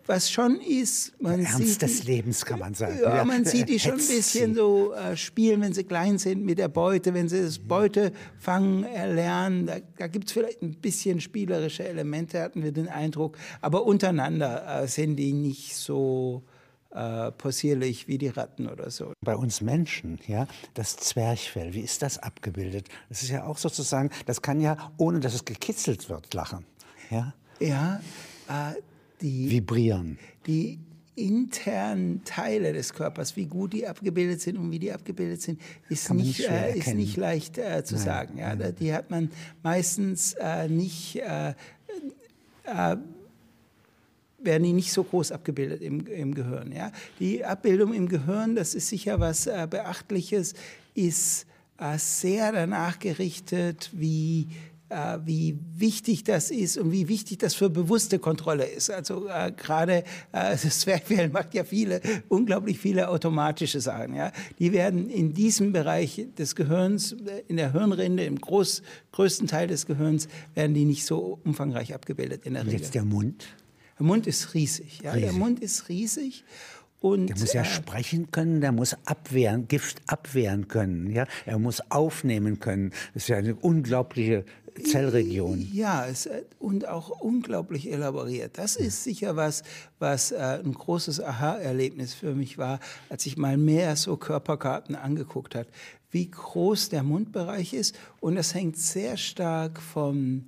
Was schon ist, man Der Ernst sieht des die- Lebens, kann man sagen. ja, man sieht die schon ein bisschen so äh, spielen, wenn sie klein sind mit der Beute, wenn sie das Beutefangen erlernen. Da, da gibt es vielleicht ein bisschen spielerische Elemente, hatten wir den Eindruck. Aber untereinander sind die nicht so äh, possierlich wie die Ratten oder so. Bei uns Menschen, ja, das Zwerchfell, wie ist das abgebildet? Das ist ja auch sozusagen, das kann ja, ohne dass es gekitzelt wird, lachen. Ja? Ja, äh, die, Vibrieren. die internen Teile des Körpers, wie gut die abgebildet sind und wie die abgebildet sind, ist, nicht, nicht äh, ist nicht leicht äh, zu sagen. Ja, da- Die hat man meistens äh, nicht, äh, äh, werden die nicht so groß abgebildet im, im Gehirn. Ja? Die Abbildung im Gehirn, das ist sicher was äh, Beachtliches, ist äh, sehr danach gerichtet, wie äh, wie wichtig das ist und wie wichtig das für bewusste Kontrolle ist. Also äh, gerade äh, *laughs* das Zwerchfell macht ja viele, unglaublich viele automatische Sachen. Ja? Die werden in diesem Bereich des Gehirns, äh, in der Hirnrinde, im groß, größten Teil des Gehirns, werden die nicht so umfangreich abgebildet in der Und Regel. jetzt der Mund. Der Mund ist riesig. Ja? Der Riesig. Mund ist riesig. Und, Der muss ja äh, sprechen können, der muss abwehren, Gift abwehren können. Ja? Er muss aufnehmen können. Das ist ja eine unglaubliche Zellregion. Ja, es, äh, und auch unglaublich elaboriert. Das ist sicher was, was äh, ein großes Aha-Erlebnis für mich war, als ich mal mehr so Körperkarten angeguckt hat, wie groß der Mundbereich ist. Und das hängt sehr stark vom,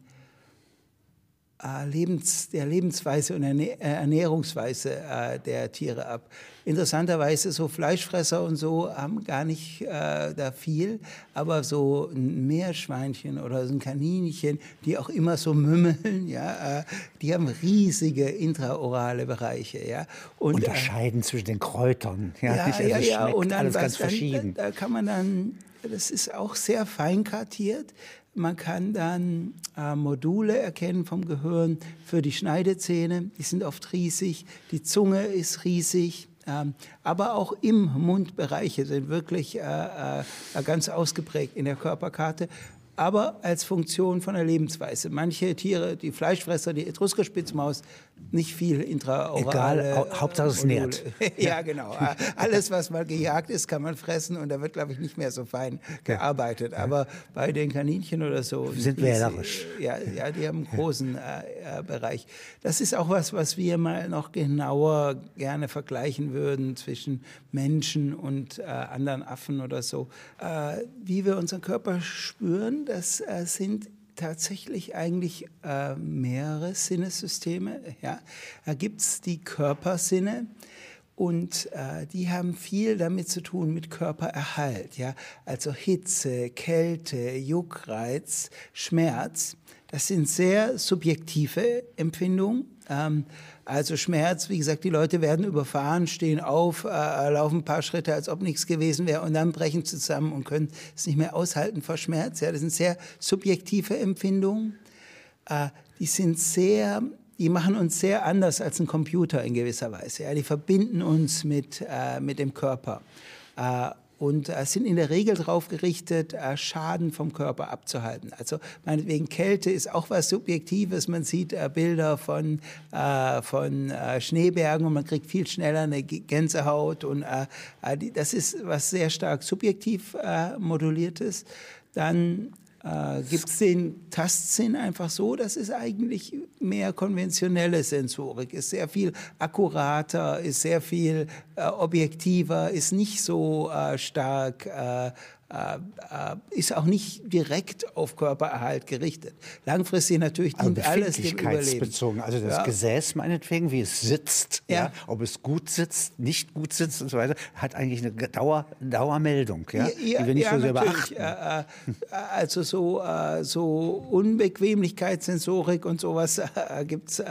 Lebens, der Lebensweise und äh, Ernährungsweise äh, der Tiere ab. Interessanterweise so Fleischfresser und so haben gar nicht äh, da viel, aber so ein Meerschweinchen oder so ein Kaninchen, die auch immer so mümmeln, *laughs* ja, äh, die haben riesige intraorale Bereiche, ja. Und, Unterscheiden zwischen den Kräutern, ja, ja, nicht, also ja, ja. und dann, alles ganz verschieden. Da, da kann man dann das ist auch sehr fein kartiert. Man kann dann äh, Module erkennen vom Gehirn für die Schneidezähne. Die sind oft riesig. Die Zunge ist riesig. Ähm, aber auch im Mundbereiche sind wirklich äh, äh, ganz ausgeprägt in der Körperkarte aber als Funktion von der Lebensweise. Manche Tiere, die Fleischfresser, die Etruskerspitzmaus, nicht viel intraorale... Egal, Hauptsache es nährt. *laughs* ja, genau. Alles, was mal gejagt ist, kann man fressen und da wird, glaube ich, nicht mehr so fein gearbeitet. Aber bei den Kaninchen oder so... Sind wählerisch. Ja, ja, die haben einen großen äh, äh, Bereich. Das ist auch was, was wir mal noch genauer gerne vergleichen würden zwischen Menschen und äh, anderen Affen oder so. Äh, wie wir unseren Körper spüren, das äh, sind tatsächlich eigentlich äh, mehrere Sinnesysteme. Ja. Da gibt es die Körpersinne. Und äh, die haben viel damit zu tun mit Körpererhalt, ja, also Hitze, Kälte, Juckreiz, Schmerz. Das sind sehr subjektive Empfindungen. Ähm, also Schmerz, wie gesagt, die Leute werden überfahren, stehen auf, äh, laufen ein paar Schritte, als ob nichts gewesen wäre und dann brechen zusammen und können es nicht mehr aushalten vor Schmerz. Ja, das sind sehr subjektive Empfindungen. Äh, die sind sehr, die machen uns sehr anders als ein Computer in gewisser Weise. Ja, die verbinden uns mit, äh, mit dem Körper. Und äh, sind in der Regel darauf gerichtet, äh, Schaden vom Körper abzuhalten. Also meinetwegen Kälte ist auch was Subjektives. Man sieht äh, Bilder von, äh, von äh, Schneebergen und man kriegt viel schneller eine Gänsehaut. Und äh, das ist was sehr stark subjektiv moduliertes. Dann äh, gibt es den Tastsinn einfach so, das ist eigentlich mehr konventionelle Sensorik, ist sehr viel akkurater, ist sehr viel äh, objektiver, ist nicht so äh, stark äh, ist auch nicht direkt auf Körpererhalt gerichtet. Langfristig natürlich dient Aber alles dem Überleben. bezogen, also das ja. Gesäß meinetwegen, wie es sitzt, ja. ja. ob es gut sitzt, nicht gut sitzt und so weiter, hat eigentlich eine Dauer, Dauermeldung, ja, ja die wir nicht so sehr beachten. Äh, äh, also so, äh, so Unbequemlichkeitssensorik und sowas äh, gibt es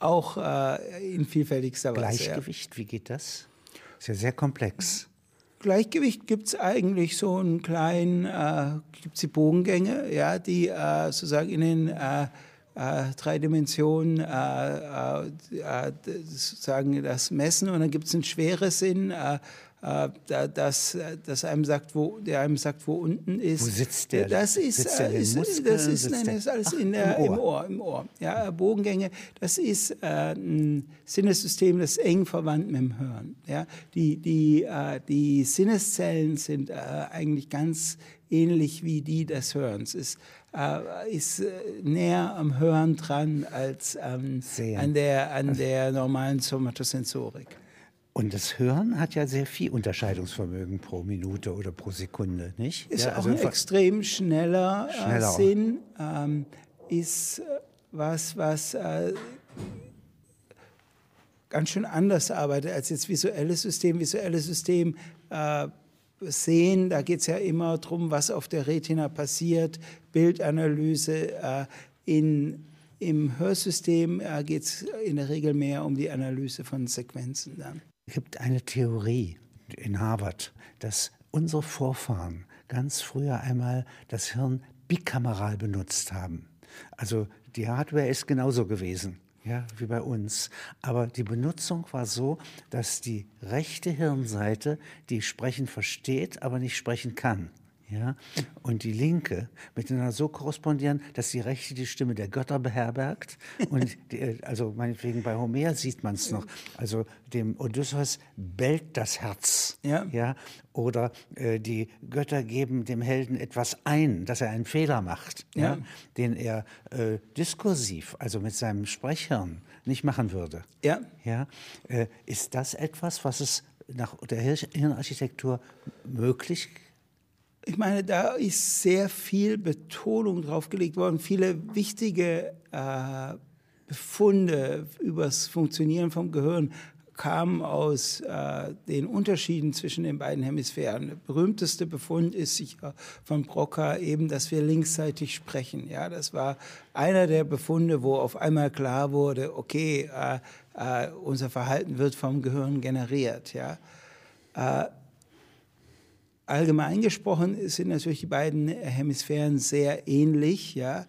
auch in vielfältigster Weise. Gleichgewicht, wie geht das? Ist ja sehr komplex. Gleichgewicht gibt es eigentlich so einen kleinen, äh, gibt es die Bogengänge, ja, die äh, sozusagen in den äh, äh drei Dimensionen äh, äh, sozusagen das messen und dann gibt es einen schweres Sinn, äh, dass, dass einem sagt, wo, der einem sagt, wo unten ist. Wo sitzt der? Das ist, sitzt der ist, Muskeln, das ist, nein, das ist alles in der, im, Ohr. im Ohr. Im Ohr. Ja, Bogengänge, das ist äh, ein Sinnessystem, das ist eng verwandt mit dem Hören. Ja, die, die, äh, die Sinneszellen sind äh, eigentlich ganz ähnlich wie die des Hörens. Ist, äh, ist äh, näher am Hören dran als ähm, an, der, an der normalen Somatosensorik. Und das Hören hat ja sehr viel Unterscheidungsvermögen pro Minute oder pro Sekunde, nicht? Ist ja, auch also ein extrem schneller, äh, schneller Sinn, ähm, ist äh, was, was äh, ganz schön anders arbeitet als jetzt visuelles System. Visuelles System äh, sehen, da geht es ja immer darum, was auf der Retina passiert, Bildanalyse. Äh, in, Im Hörsystem äh, geht es in der Regel mehr um die Analyse von Sequenzen dann. Es gibt eine Theorie in Harvard, dass unsere Vorfahren ganz früher einmal das Hirn bikameral benutzt haben. Also die Hardware ist genauso gewesen. Ja, wie bei uns. Aber die Benutzung war so, dass die rechte Hirnseite die Sprechen versteht, aber nicht sprechen kann ja, und die Linke miteinander so korrespondieren, dass die Rechte die Stimme der Götter beherbergt. Und die, also meinetwegen bei Homer sieht man es noch. Also dem Odysseus bellt das Herz. Ja. ja oder äh, die Götter geben dem Helden etwas ein, dass er einen Fehler macht, ja. ja den er äh, diskursiv, also mit seinem Sprechhirn, nicht machen würde. Ja. Ja. Äh, ist das etwas, was es nach der Hirnarchitektur möglich ist? Ich meine, da ist sehr viel Betonung drauf gelegt worden, viele wichtige äh, Befunde über das Funktionieren vom Gehirn kamen aus äh, den Unterschieden zwischen den beiden Hemisphären. Der berühmteste Befund ist sicher von Broca eben, dass wir linksseitig sprechen. Ja, das war einer der Befunde, wo auf einmal klar wurde, okay, äh, äh, unser Verhalten wird vom Gehirn generiert. Ja. Äh, allgemein gesprochen sind natürlich die beiden Hemisphären sehr ähnlich, ja,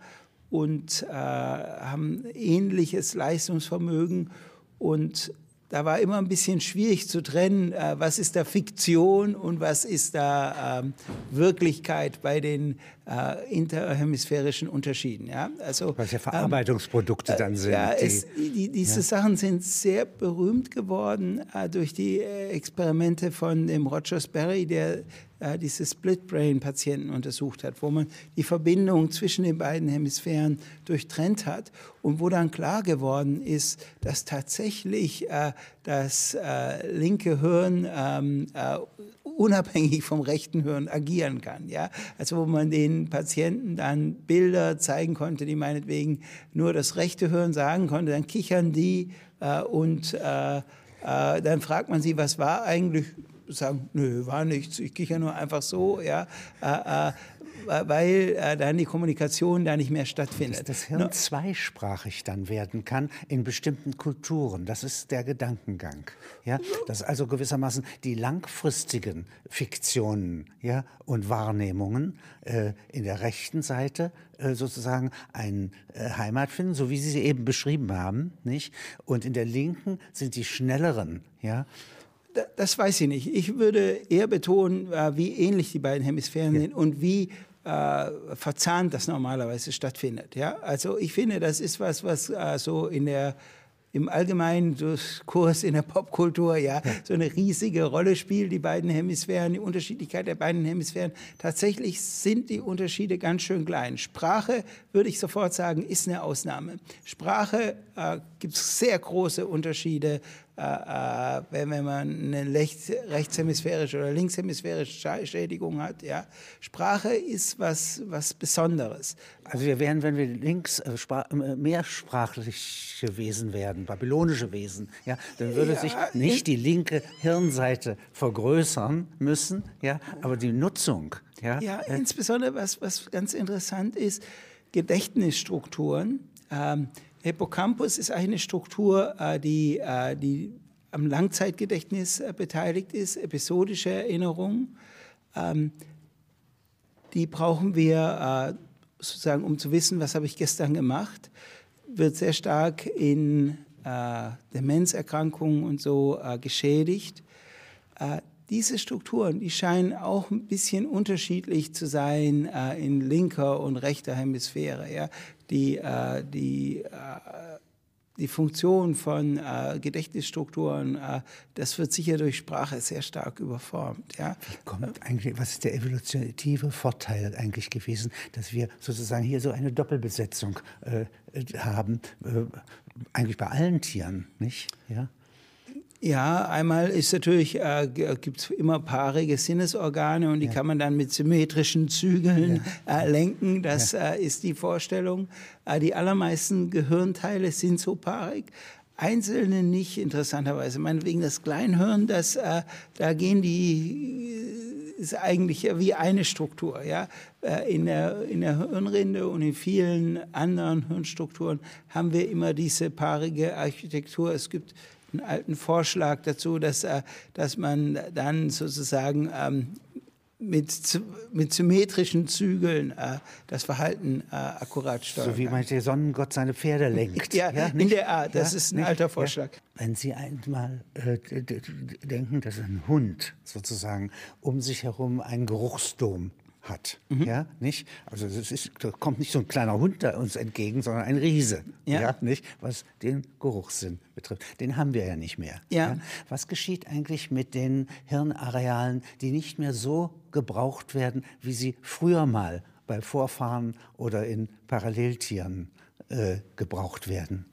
und äh, haben ähnliches Leistungsvermögen. Und da war immer ein bisschen schwierig zu trennen, äh, was ist da Fiktion und was ist da ähm, Wirklichkeit bei den äh, interhemisphärischen Unterschieden. Ja? Also, was ja Verarbeitungsprodukte ähm, dann sind. Ja, es, die, diese ja. Sachen sind sehr berühmt geworden äh, durch die äh, Experimente von dem Roger Sperry, der äh, diese Split-Brain-Patienten untersucht hat, wo man die Verbindung zwischen den beiden Hemisphären durchtrennt hat und wo dann klar geworden ist, dass tatsächlich äh, das äh, linke Hirn ähm, äh, unabhängig vom rechten Hirn agieren kann. Ja? Also wo man den Patienten dann Bilder zeigen konnte, die meinetwegen nur das rechte Hirn sagen konnte, dann kichern die äh, und äh, dann fragt man sie, was war eigentlich sagen, nö, war nichts, ich kicher nur einfach so, ja, äh, äh, weil äh, dann die Kommunikation da nicht mehr stattfindet. Dass das Hirn no. zweisprachig dann werden kann in bestimmten Kulturen, das ist der Gedankengang. Ja? Dass also gewissermaßen die langfristigen Fiktionen ja, und Wahrnehmungen äh, in der rechten Seite äh, sozusagen ein äh, Heimat finden, so wie Sie sie eben beschrieben haben, nicht? Und in der linken sind die schnelleren, ja, das weiß ich nicht. Ich würde eher betonen, äh, wie ähnlich die beiden Hemisphären ja. sind und wie äh, verzahnt das normalerweise stattfindet. Ja? Also ich finde, das ist was, was äh, so in der im allgemeinen Diskurs in der Popkultur ja so eine riesige Rolle spielt, die beiden Hemisphären, die Unterschiedlichkeit der beiden Hemisphären. Tatsächlich sind die Unterschiede ganz schön klein. Sprache, würde ich sofort sagen, ist eine Ausnahme. Sprache äh, gibt es sehr große Unterschiede wenn, wenn man eine rechts, rechtshemisphärische oder linkshemisphärische Schädigung hat. Ja. Sprache ist was, was Besonderes. Also wir wären, wenn wir links äh, äh, mehrsprachliche Wesen werden, babylonische Wesen, ja, dann würde ja, sich nicht die linke Hirnseite vergrößern müssen, ja, aber die Nutzung. Ja, ja äh, insbesondere was, was ganz interessant ist, Gedächtnisstrukturen. Ähm, Hippocampus ist eine Struktur, äh, die, äh, die am Langzeitgedächtnis äh, beteiligt ist, episodische Erinnerung. Ähm, die brauchen wir sozusagen, um zu wissen, was habe ich gestern gemacht, wird sehr stark in Demenzerkrankungen und so geschädigt. diese Strukturen, die scheinen auch ein bisschen unterschiedlich zu sein in linker und rechter Hemisphäre. Ja? Die, äh, die, äh, die Funktion von äh, Gedächtnisstrukturen, äh, das wird sicher durch Sprache sehr stark überformt. Ja? Kommt eigentlich, was ist der evolutive Vorteil eigentlich gewesen, dass wir sozusagen hier so eine Doppelbesetzung äh, haben, äh, eigentlich bei allen Tieren, nicht? Ja? Ja, einmal ist natürlich, äh, gibt es immer paarige Sinnesorgane und die ja. kann man dann mit symmetrischen Zügeln ja. äh, lenken. Das ja. äh, ist die Vorstellung. Äh, die allermeisten Gehirnteile sind so paarig. Einzelne nicht, interessanterweise. Meinetwegen das Kleinhirn, das, äh, da gehen die, äh, ist eigentlich wie eine Struktur. Ja? in, der, in der Hirnrinde und in vielen anderen Hirnstrukturen haben wir immer diese paarige Architektur. Es gibt einen alten Vorschlag dazu, dass, äh, dass man dann sozusagen ähm, mit, mit symmetrischen Zügeln äh, das Verhalten äh, akkurat steuern. So wie man der Sonnengott seine Pferde *laughs* lenkt. ja, ja in der Art. Das ja, ist ein nicht? alter Vorschlag. Ja. Wenn Sie einmal äh, denken, dass ein Hund sozusagen um sich herum einen Geruchsdom hat. Mhm. Ja, nicht? Also es ist, da kommt nicht so ein kleiner Hund da uns entgegen, sondern ein Riese. Ja. ja. nicht? Was den Geruchssinn betrifft. Den haben wir ja nicht mehr. Ja. ja. Was geschieht eigentlich mit den Hirnarealen, die nicht mehr so gebraucht werden, wie sie früher mal bei Vorfahren oder in Paralleltieren äh, gebraucht werden?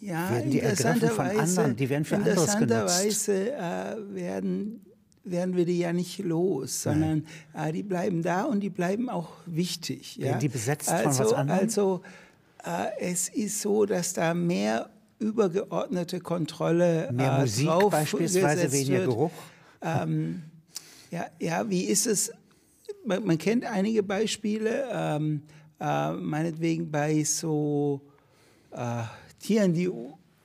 Ja, werden die ergriffen von anderen, die werden für anderes genutzt. Interessanterweise äh, werden werden wir die ja nicht los, sondern äh, die bleiben da und die bleiben auch wichtig. Ja? die besetzt also, von was anderem? Also es ist so, dass da mehr übergeordnete Kontrolle mehr äh, Musik drauf beispielsweise, weniger wird. Geruch. Ähm, ja, ja, wie ist es? Man, man kennt einige Beispiele, ähm, äh, meinetwegen bei so äh, Tieren, die,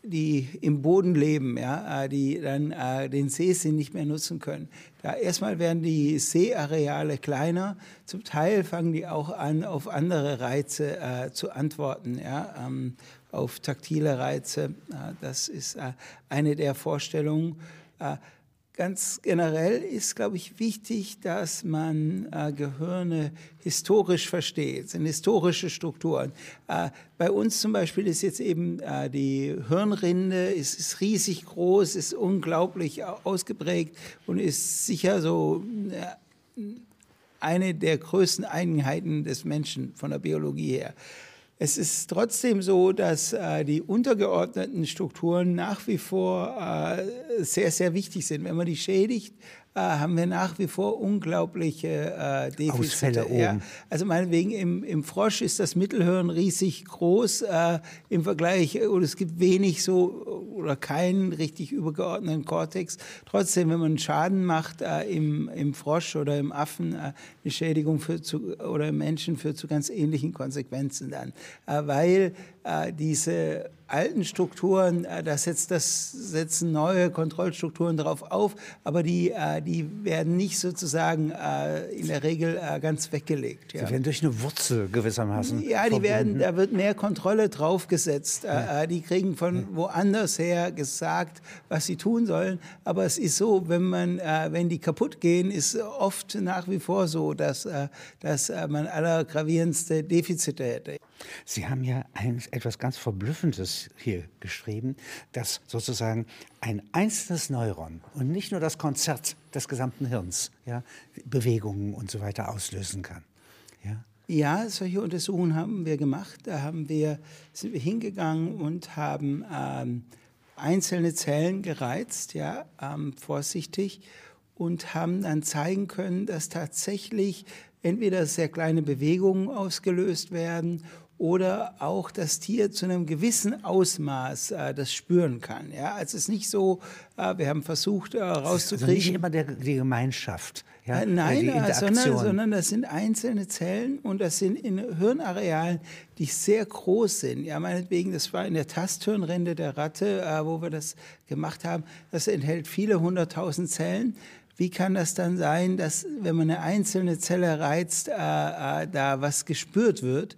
die im Boden leben, ja, äh, die dann äh, den Seesinn nicht mehr nutzen können. Da erstmal werden die Seeareale kleiner, zum Teil fangen die auch an, auf andere Reize äh, zu antworten, ja, ähm, auf taktile Reize. Äh, das ist äh, eine der Vorstellungen. Ganz generell ist, glaube ich, wichtig, dass man äh, Gehirne historisch versteht, sind historische Strukturen. Äh, bei uns zum Beispiel ist jetzt eben äh, die Hirnrinde, ist, ist, riesig groß, ist unglaublich ausgeprägt und ist sicher so äh, eine der größten Einheiten des Menschen von der Biologie her. Es ist trotzdem so, dass äh, die untergeordneten Strukturen nach wie vor äh, sehr, sehr wichtig sind. Wenn man die schädigt, äh, haben wir nach wie vor unglaubliche äh, Defizite. Ausfälle oben. Ja, also meinetwegen im, im Frosch ist das Mittelhirn riesig groß äh, im Vergleich und es gibt wenig so oder keinen richtig übergeordneten Kortex. Trotzdem, wenn man Schaden macht äh, im, im Frosch oder im Affen, äh, eine Schädigung führt zu, oder im Menschen führt zu ganz ähnlichen Konsequenzen dann, äh, weil äh, diese alten Strukturen, äh, da setzt das, setzen neue Kontrollstrukturen darauf auf, aber die, äh, die werden nicht sozusagen in der Regel ganz weggelegt. Ja. Sie werden durch eine Wurzel gewissermaßen. Ja, die werden, da wird mehr Kontrolle draufgesetzt. Ja. Die kriegen von woanders her gesagt, was sie tun sollen. Aber es ist so, wenn man, wenn die kaputt gehen, ist oft nach wie vor so, dass, dass man allergravierendste Defizite hätte. Sie haben ja ein, etwas ganz Verblüffendes hier geschrieben, dass sozusagen ein einzelnes Neuron und nicht nur das Konzert des gesamten Hirns ja, Bewegungen und so weiter auslösen kann. Ja? Ja, solche Untersuchungen haben wir gemacht. Da haben wir, sind wir hingegangen und haben ähm, einzelne Zellen gereizt, ja, ähm, vorsichtig, und haben dann zeigen können, dass tatsächlich entweder sehr kleine Bewegungen ausgelöst werden oder auch das Tier zu einem gewissen Ausmaß äh, das spüren kann. Ja, also es ist nicht so, äh, wir haben versucht herauszukriegen. Äh, also nicht immer der, die Gemeinschaft. Ja, äh, nein, äh, sondern, sondern das sind einzelne Zellen und das sind in Hirnarealen, die sehr groß sind. Ja, meinetwegen, das war in der Tasthirnrinde der Ratte, äh, wo wir das gemacht haben. Das enthält viele hunderttausend Zellen. Wie kann das dann sein, dass wenn man eine einzelne Zelle reizt, da was gespürt wird?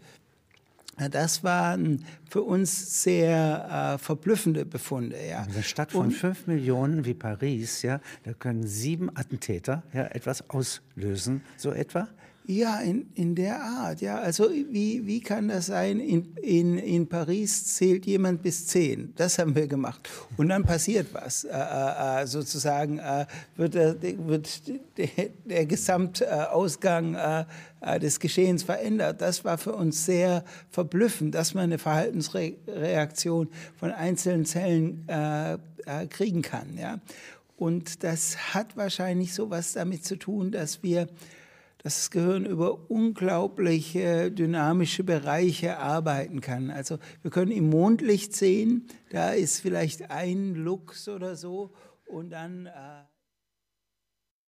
Das waren für uns sehr äh, verblüffende Befunde. Ja. In einer Stadt von fünf Millionen wie Paris, ja, da können sieben Attentäter ja, etwas auslösen, so etwa? Ja, in, in der Art, ja. Also wie, wie kann das sein? In, in, in Paris zählt jemand bis zehn. Das haben wir gemacht. Und dann passiert was. Äh, äh, äh sozusagen äh, wird, der, wird der, der Gesamtausgang äh, äh, des Geschehens verändert. Das war für uns sehr verblüffend, dass man eine Verhaltensreaktion von einzelnen Zellen kriegen kann. Ja. Und das hat wahrscheinlich so was damit zu tun, dass wir dass das Gehirn über unglaubliche dynamische Bereiche arbeiten kann. Also wir können im Mondlicht sehen, da ist vielleicht ein Lux oder so und dann... Äh